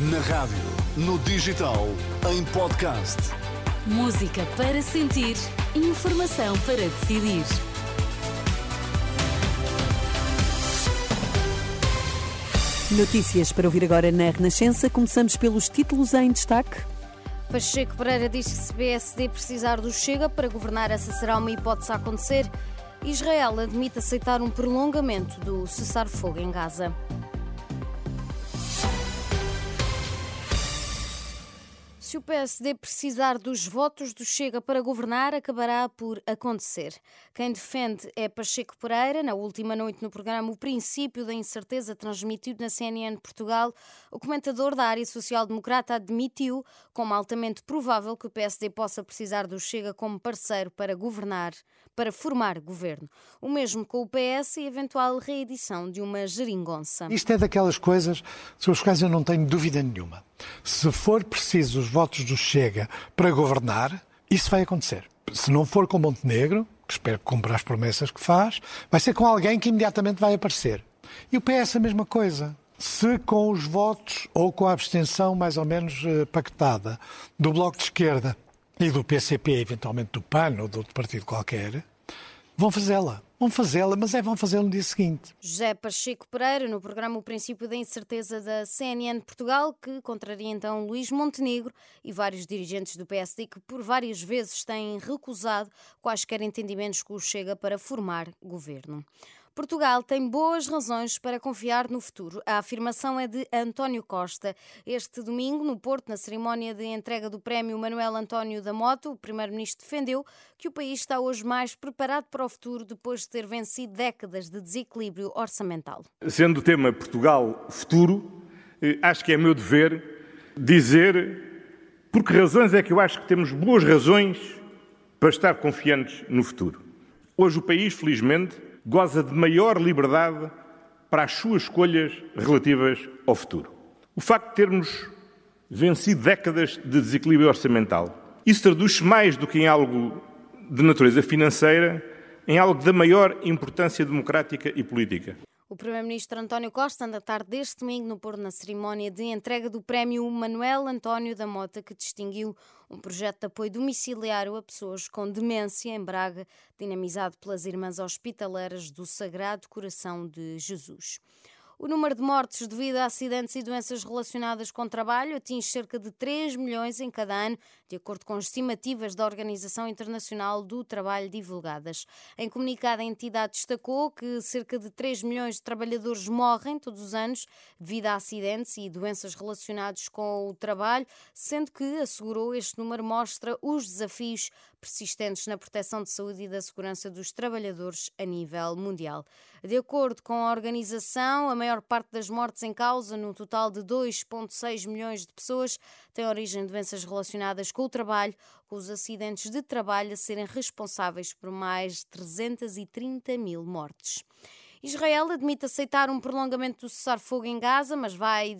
Na rádio, no digital, em podcast. Música para sentir, informação para decidir. Notícias para ouvir agora na Renascença. Começamos pelos títulos em destaque. Pacheco Pereira diz que se PSD precisar do Chega para governar, essa será uma hipótese a acontecer. Israel admite aceitar um prolongamento do cessar-fogo em Gaza. Se o PSD precisar dos votos do Chega para governar, acabará por acontecer. Quem defende é Pacheco Pereira. Na última noite, no programa O Princípio da Incerteza, transmitido na CNN Portugal, o comentador da área social-democrata admitiu, como altamente provável, que o PSD possa precisar do Chega como parceiro para governar, para formar governo. O mesmo com o PS e eventual reedição de uma geringonça. Isto é daquelas coisas sobre as quais eu não tenho dúvida nenhuma. Se for preciso os votos do Chega para governar, isso vai acontecer. Se não for com Montenegro, que espero que cumpra as promessas que faz, vai ser com alguém que imediatamente vai aparecer. E o PS a mesma coisa. Se com os votos ou com a abstenção mais ou menos eh, pactada do Bloco de Esquerda e do PCP, eventualmente do PAN ou de outro partido qualquer, vão fazê-la. Vão fazê-la, mas é vão fazê-la no dia seguinte. José Pacheco Pereira, no programa O Princípio da Incerteza da CNN Portugal, que contraria então Luís Montenegro e vários dirigentes do PSD que por várias vezes têm recusado quaisquer entendimentos com o Chega para formar governo. Portugal tem boas razões para confiar no futuro. A afirmação é de António Costa. Este domingo, no Porto, na cerimónia de entrega do prémio Manuel António da Moto, o primeiro-ministro defendeu que o país está hoje mais preparado para o futuro depois de ter vencido décadas de desequilíbrio orçamental. Sendo o tema Portugal futuro, eh, acho que é meu dever dizer por que razões é que eu acho que temos boas razões para estar confiantes no futuro. Hoje o país, felizmente, goza de maior liberdade para as suas escolhas relativas ao futuro. O facto de termos vencido décadas de desequilíbrio orçamental, isso traduz-se mais do que em algo de natureza financeira, em algo da maior importância democrática e política. O Primeiro-Ministro António Costa anda tarde deste domingo no Porto na cerimónia de entrega do Prémio Manuel António da Mota, que distinguiu um projeto de apoio domiciliário a pessoas com demência em Braga, dinamizado pelas Irmãs Hospitaleiras do Sagrado Coração de Jesus. O número de mortes devido a acidentes e doenças relacionadas com o trabalho atinge cerca de 3 milhões em cada ano, de acordo com as estimativas da Organização Internacional do Trabalho divulgadas. Em comunicado, a entidade destacou que cerca de 3 milhões de trabalhadores morrem todos os anos devido a acidentes e doenças relacionados com o trabalho, sendo que, assegurou, este número mostra os desafios persistentes na proteção de saúde e da segurança dos trabalhadores a nível mundial. De acordo com a organização, a maior parte das mortes em causa, num total de 2,6 milhões de pessoas, tem origem de doenças relacionadas com o trabalho, com os acidentes de trabalho a serem responsáveis por mais de 330 mil mortes. Israel admite aceitar um prolongamento do cessar-fogo em Gaza, mas vai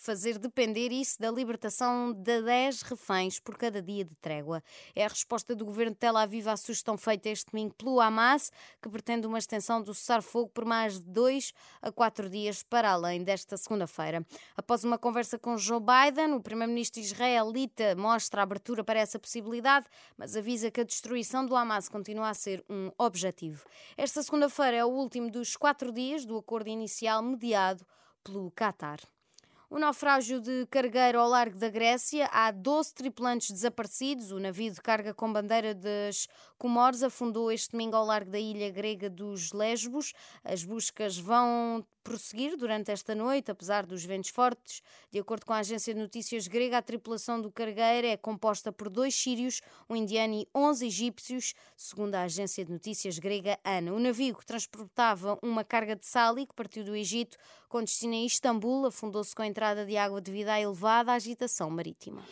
fazer depender isso da libertação de 10 reféns por cada dia de trégua. É a resposta do governo de Tel Aviv à sugestão feita este domingo pelo Hamas, que pretende uma extensão do cessar-fogo por mais de 2 a 4 dias para além desta segunda-feira. Após uma conversa com Joe Biden, o primeiro-ministro israelita mostra abertura para essa possibilidade, mas avisa que a destruição do Hamas continua a ser um objetivo. Esta segunda-feira é o último dos quatro dias do acordo inicial mediado pelo Qatar. O naufrágio de cargueiro ao largo da Grécia. Há 12 tripulantes desaparecidos. O navio de carga com bandeira das Comores afundou este domingo ao largo da ilha grega dos Lesbos. As buscas vão prosseguir durante esta noite, apesar dos ventos fortes. De acordo com a agência de notícias grega, a tripulação do cargueiro é composta por dois sírios, um indiano e 11 egípcios, segundo a agência de notícias grega ANA. O navio que transportava uma carga de sal e que partiu do Egito com destino a Istambul afundou-se com a entrada de água devido à elevada agitação marítima.